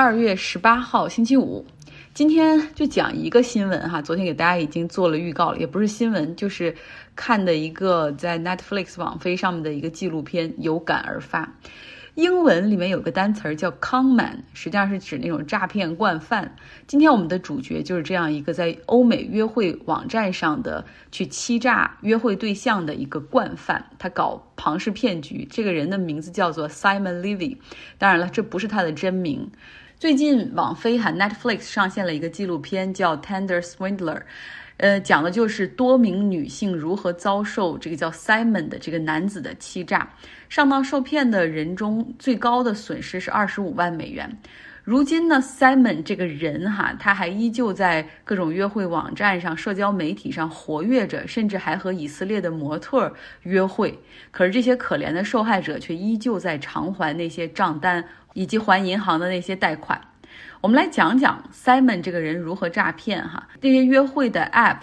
二月十八号，星期五。今天就讲一个新闻哈，昨天给大家已经做了预告了，也不是新闻，就是看的一个在 Netflix 网飞上面的一个纪录片，有感而发。英文里面有个单词儿叫 conman，实际上是指那种诈骗惯犯。今天我们的主角就是这样一个在欧美约会网站上的去欺诈约会对象的一个惯犯，他搞庞氏骗局。这个人的名字叫做 Simon Levy，当然了，这不是他的真名。最近网飞和 Netflix 上线了一个纪录片，叫《Tender Swindler》。呃，讲的就是多名女性如何遭受这个叫 Simon 的这个男子的欺诈，上当受骗的人中最高的损失是二十五万美元。如今呢，Simon 这个人哈，他还依旧在各种约会网站上、社交媒体上活跃着，甚至还和以色列的模特约会。可是这些可怜的受害者却依旧在偿还那些账单以及还银行的那些贷款。我们来讲讲 Simon 这个人如何诈骗哈。这些约会的 App，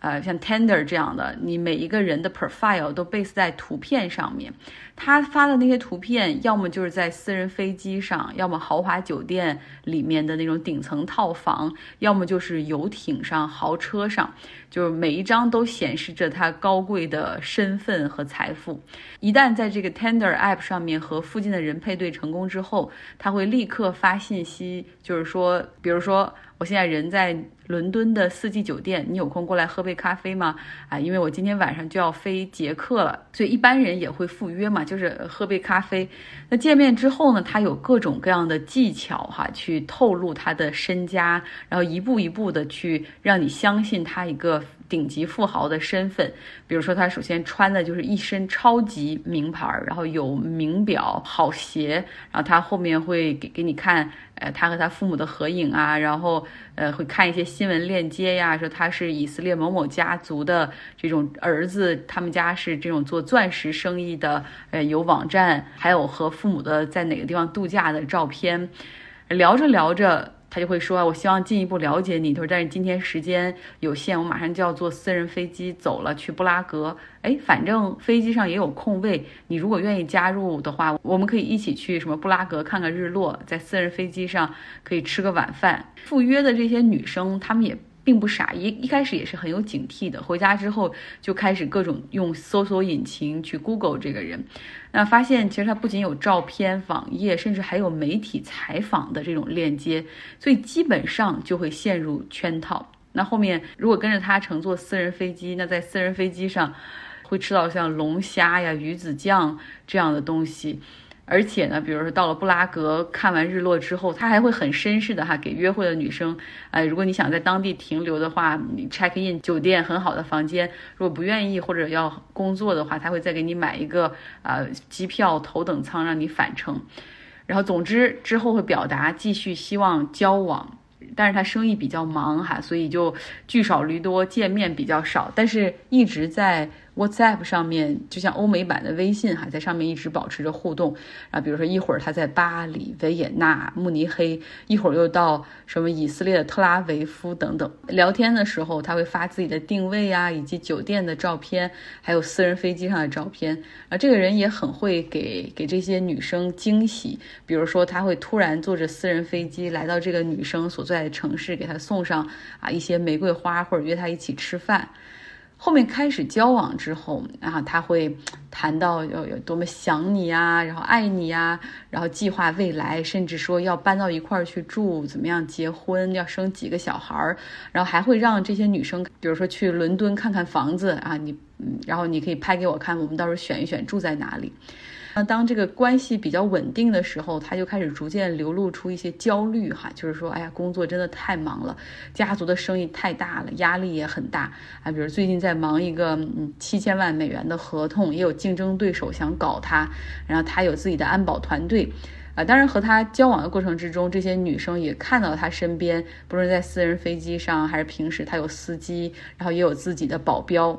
呃，像 Tender 这样的，你每一个人的 profile 都 base 在图片上面。他发的那些图片，要么就是在私人飞机上，要么豪华酒店里面的那种顶层套房，要么就是游艇上、豪车上，就是每一张都显示着他高贵的身份和财富。一旦在这个 Tender App 上面和附近的人配对成功之后，他会立刻发信息，就是说，比如说。我现在人在伦敦的四季酒店，你有空过来喝杯咖啡吗？啊，因为我今天晚上就要飞捷克了，所以一般人也会赴约嘛，就是喝杯咖啡。那见面之后呢，他有各种各样的技巧哈，去透露他的身家，然后一步一步的去让你相信他一个。顶级富豪的身份，比如说他首先穿的就是一身超级名牌，然后有名表、好鞋，然后他后面会给给你看，呃，他和他父母的合影啊，然后呃会看一些新闻链接呀，说他是以色列某某家族的这种儿子，他们家是这种做钻石生意的，呃，有网站，还有和父母的在哪个地方度假的照片，聊着聊着。他就会说：“我希望进一步了解你。”他说：“但是今天时间有限，我马上就要坐私人飞机走了，去布拉格。哎，反正飞机上也有空位，你如果愿意加入的话，我们可以一起去什么布拉格看看日落，在私人飞机上可以吃个晚饭。”赴约的这些女生，她们也。并不傻，一一开始也是很有警惕的。回家之后就开始各种用搜索引擎去 Google 这个人，那发现其实他不仅有照片、网页，甚至还有媒体采访的这种链接，所以基本上就会陷入圈套。那后面如果跟着他乘坐私人飞机，那在私人飞机上会吃到像龙虾呀、鱼子酱这样的东西。而且呢，比如说到了布拉格看完日落之后，他还会很绅士的哈给约会的女生，哎，如果你想在当地停留的话，你 check in 酒店很好的房间，如果不愿意或者要工作的话，他会再给你买一个啊机票头等舱让你返程，然后总之之后会表达继续希望交往，但是他生意比较忙哈，所以就聚少离多，见面比较少，但是一直在。WhatsApp 上面就像欧美版的微信哈，在上面一直保持着互动啊。比如说一会儿他在巴黎、维也纳、慕尼黑，一会儿又到什么以色列的特拉维夫等等。聊天的时候，他会发自己的定位啊，以及酒店的照片，还有私人飞机上的照片啊。这个人也很会给给这些女生惊喜，比如说他会突然坐着私人飞机来到这个女生所在的城市，给她送上啊一些玫瑰花，或者约她一起吃饭。后面开始交往之后，啊他会谈到有有多么想你啊，然后爱你啊，然后计划未来，甚至说要搬到一块儿去住，怎么样结婚，要生几个小孩儿，然后还会让这些女生，比如说去伦敦看看房子啊，你，然后你可以拍给我看，我们到时候选一选住在哪里。那当这个关系比较稳定的时候，他就开始逐渐流露出一些焦虑哈，就是说，哎呀，工作真的太忙了，家族的生意太大了，压力也很大啊。比如最近在忙一个嗯七千万美元的合同，也有竞争对手想搞他，然后他有自己的安保团队，啊，当然和他交往的过程之中，这些女生也看到他身边，不论在私人飞机上还是平时，他有司机，然后也有自己的保镖。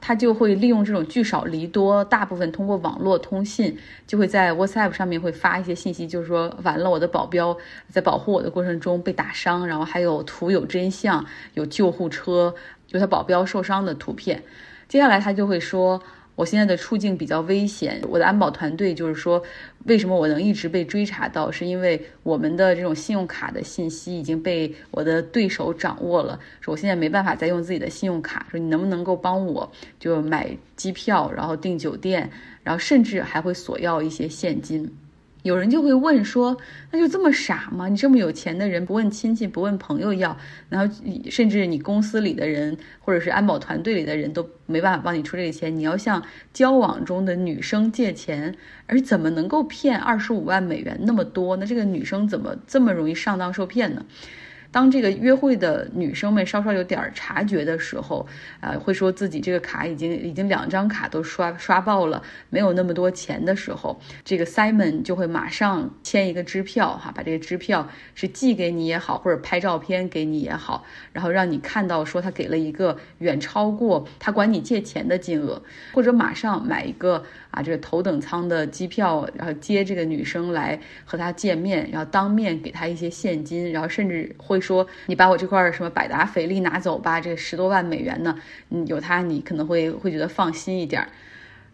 他就会利用这种聚少离多，大部分通过网络通信，就会在 WhatsApp 上面会发一些信息，就是说完了，我的保镖在保护我的过程中被打伤，然后还有图有真相，有救护车，有，他保镖受伤的图片。接下来他就会说，我现在的处境比较危险。我的安保团队就是说，为什么我能一直被追查到，是因为我们的这种信用卡的信息已经被我的对手掌握了。说我现在没办法再用自己的信用卡，说你能不能够帮我就买机票，然后订酒店，然后甚至还会索要一些现金。有人就会问说，那就这么傻吗？你这么有钱的人，不问亲戚，不问朋友要，然后甚至你公司里的人或者是安保团队里的人都没办法帮你出这个钱，你要向交往中的女生借钱，而怎么能够骗二十五万美元那么多？那这个女生怎么这么容易上当受骗呢？当这个约会的女生们稍稍有点察觉的时候，呃，会说自己这个卡已经已经两张卡都刷刷爆了，没有那么多钱的时候，这个 Simon 就会马上签一个支票，哈，把这个支票是寄给你也好，或者拍照片给你也好，然后让你看到说他给了一个远超过他管你借钱的金额，或者马上买一个啊这个头等舱的机票，然后接这个女生来和他见面，然后当面给他一些现金，然后甚至会。说你把我这块什么百达翡丽拿走吧，这十多万美元呢？嗯，有它你可能会会觉得放心一点。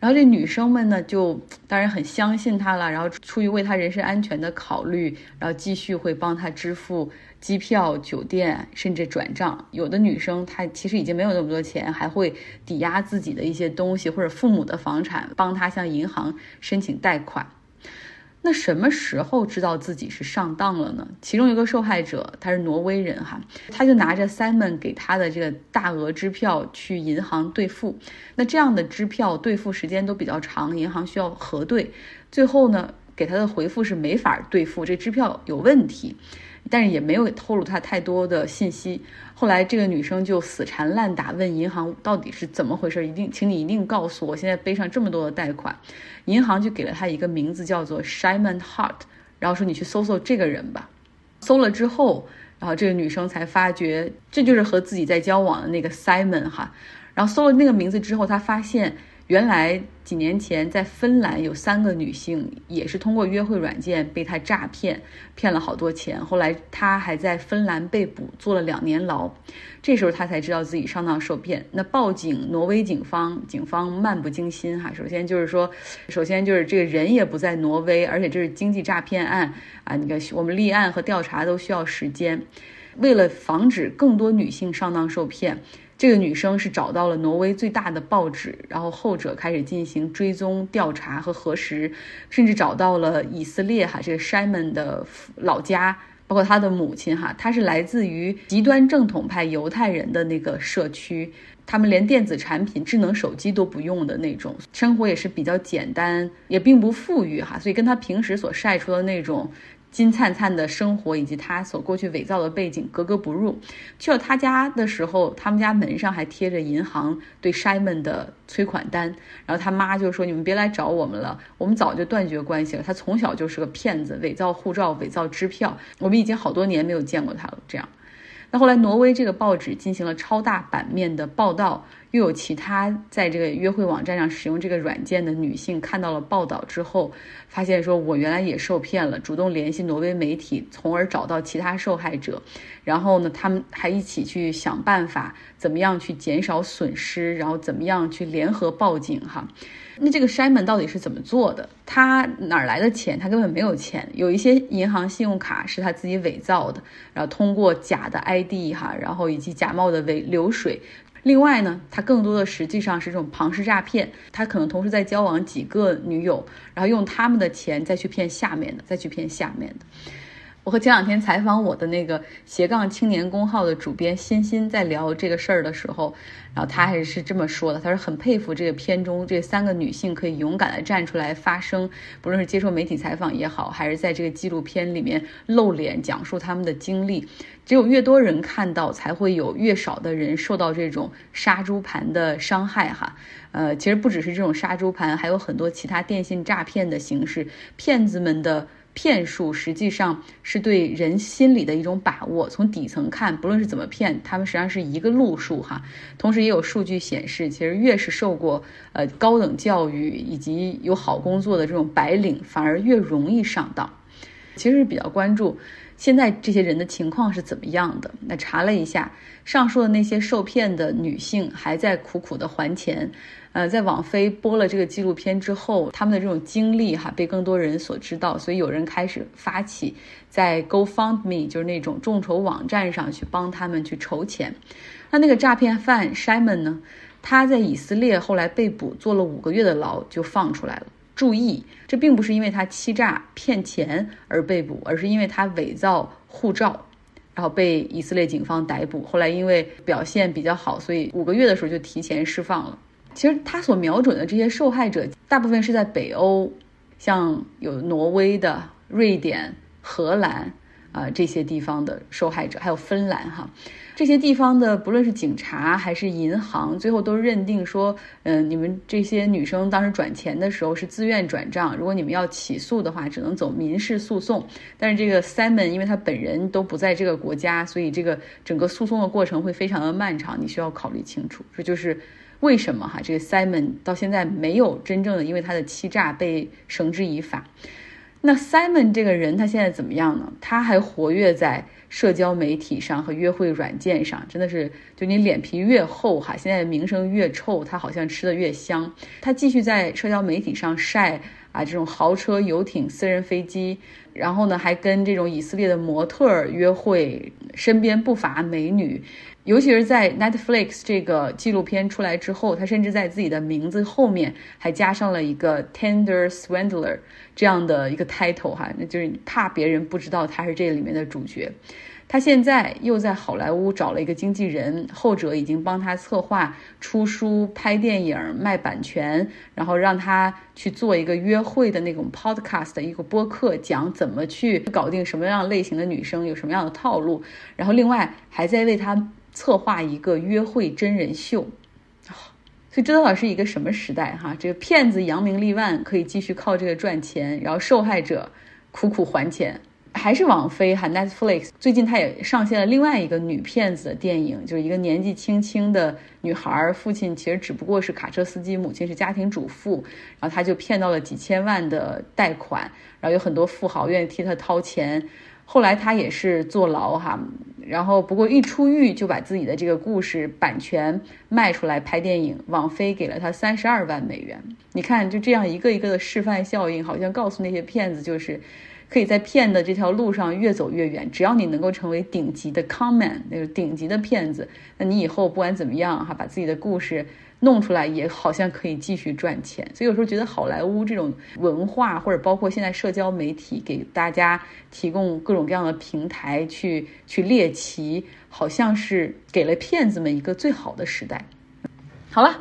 然后这女生们呢，就当然很相信他了，然后出于为他人身安全的考虑，然后继续会帮他支付机票、酒店，甚至转账。有的女生她其实已经没有那么多钱，还会抵押自己的一些东西或者父母的房产，帮他向银行申请贷款。那什么时候知道自己是上当了呢？其中一个受害者他是挪威人哈，他就拿着 Simon 给他的这个大额支票去银行兑付。那这样的支票兑付时间都比较长，银行需要核对，最后呢给他的回复是没法兑付，这支票有问题。但是也没有透露他太多的信息。后来这个女生就死缠烂打，问银行到底是怎么回事，一定，请你一定告诉我，现在背上这么多的贷款。银行就给了她一个名字，叫做 Simon Hart，然后说你去搜搜这个人吧。搜了之后，然后这个女生才发觉这就是和自己在交往的那个 Simon 哈。然后搜了那个名字之后，她发现。原来几年前在芬兰有三个女性也是通过约会软件被他诈骗，骗了好多钱。后来他还在芬兰被捕，坐了两年牢。这时候他才知道自己上当受骗。那报警，挪威警方警方漫不经心哈。首先就是说，首先就是这个人也不在挪威，而且这是经济诈骗案啊。你看，我们立案和调查都需要时间。为了防止更多女性上当受骗。这个女生是找到了挪威最大的报纸，然后后者开始进行追踪调查和核实，甚至找到了以色列哈这个 Shimon 的老家，包括他的母亲哈，他是来自于极端正统派犹太人的那个社区，他们连电子产品、智能手机都不用的那种，生活也是比较简单，也并不富裕哈，所以跟他平时所晒出的那种。金灿灿的生活以及他所过去伪造的背景格格不入。去了他家的时候，他们家门上还贴着银行对 Simon 的催款单。然后他妈就说：“你们别来找我们了，我们早就断绝关系了。他从小就是个骗子，伪造护照、伪造支票。我们已经好多年没有见过他了。”这样。那后来，挪威这个报纸进行了超大版面的报道，又有其他在这个约会网站上使用这个软件的女性看到了报道之后，发现说我原来也受骗了，主动联系挪威媒体，从而找到其他受害者，然后呢，他们还一起去想办法，怎么样去减少损失，然后怎么样去联合报警哈。那这个筛门到底是怎么做的？他哪儿来的钱？他根本没有钱。有一些银行信用卡是他自己伪造的，然后通过假的 ID 哈，然后以及假冒的伪流水。另外呢，他更多的实际上是这种庞氏诈骗。他可能同时在交往几个女友，然后用他们的钱再去骗下面的，再去骗下面的。我和前两天采访我的那个斜杠青年公号的主编欣欣在聊这个事儿的时候，然后他还是这么说的：他说很佩服这个片中这三个女性可以勇敢的站出来发声，不论是接受媒体采访也好，还是在这个纪录片里面露脸讲述他们的经历。只有越多人看到，才会有越少的人受到这种杀猪盘的伤害哈。呃，其实不只是这种杀猪盘，还有很多其他电信诈骗的形式，骗子们的。骗术实际上是对人心理的一种把握。从底层看，不论是怎么骗，他们实际上是一个路数哈。同时也有数据显示，其实越是受过呃高等教育以及有好工作的这种白领，反而越容易上当。其实比较关注现在这些人的情况是怎么样的。那查了一下，上述的那些受骗的女性还在苦苦的还钱。呃，在网飞播了这个纪录片之后，他们的这种经历哈被更多人所知道，所以有人开始发起在 GoFundMe 就是那种众筹网站上去帮他们去筹钱。那那个诈骗犯 Shimon 呢，他在以色列后来被捕，坐了五个月的牢就放出来了。注意，这并不是因为他欺诈骗钱而被捕，而是因为他伪造护照，然后被以色列警方逮捕。后来因为表现比较好，所以五个月的时候就提前释放了。其实他所瞄准的这些受害者，大部分是在北欧，像有挪威的、瑞典、荷兰啊这些地方的受害者，还有芬兰哈，这些地方的不论是警察还是银行，最后都认定说，嗯，你们这些女生当时转钱的时候是自愿转账，如果你们要起诉的话，只能走民事诉讼。但是这个 Simon 因为他本人都不在这个国家，所以这个整个诉讼的过程会非常的漫长，你需要考虑清楚。这就是。为什么哈这个 Simon 到现在没有真正的因为他的欺诈被绳之以法？那 Simon 这个人他现在怎么样呢？他还活跃在社交媒体上和约会软件上，真的是就你脸皮越厚哈，现在名声越臭，他好像吃的越香。他继续在社交媒体上晒啊这种豪车、游艇、私人飞机，然后呢还跟这种以色列的模特约会，身边不乏美女。尤其是在 Netflix 这个纪录片出来之后，他甚至在自己的名字后面还加上了一个 Tender Swindler 这样的一个 title 哈，那就是怕别人不知道他是这里面的主角。他现在又在好莱坞找了一个经纪人，后者已经帮他策划出书、拍电影、卖版权，然后让他去做一个约会的那种 podcast 一个播客，讲怎么去搞定什么样类型的女生，有什么样的套路，然后另外还在为他。策划一个约会真人秀，所以这到底是一个什么时代哈？这个骗子扬名立万，可以继续靠这个赚钱，然后受害者苦苦还钱，还是网飞哈 Netflix 最近他也上线了另外一个女骗子的电影，就是一个年纪轻轻的女孩，父亲其实只不过是卡车司机，母亲是家庭主妇，然后他就骗到了几千万的贷款，然后有很多富豪愿意替他掏钱。后来他也是坐牢哈，然后不过一出狱就把自己的这个故事版权卖出来拍电影，网飞给了他三十二万美元。你看，就这样一个一个的示范效应，好像告诉那些骗子，就是可以在骗的这条路上越走越远。只要你能够成为顶级的 con，那个顶级的骗子，那你以后不管怎么样哈，把自己的故事。弄出来也好像可以继续赚钱，所以有时候觉得好莱坞这种文化，或者包括现在社交媒体给大家提供各种各样的平台去去猎奇，好像是给了骗子们一个最好的时代。好了，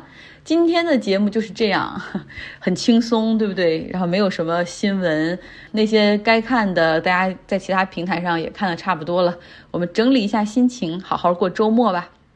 今天的节目就是这样，很轻松，对不对？然后没有什么新闻，那些该看的大家在其他平台上也看的差不多了。我们整理一下心情，好好过周末吧。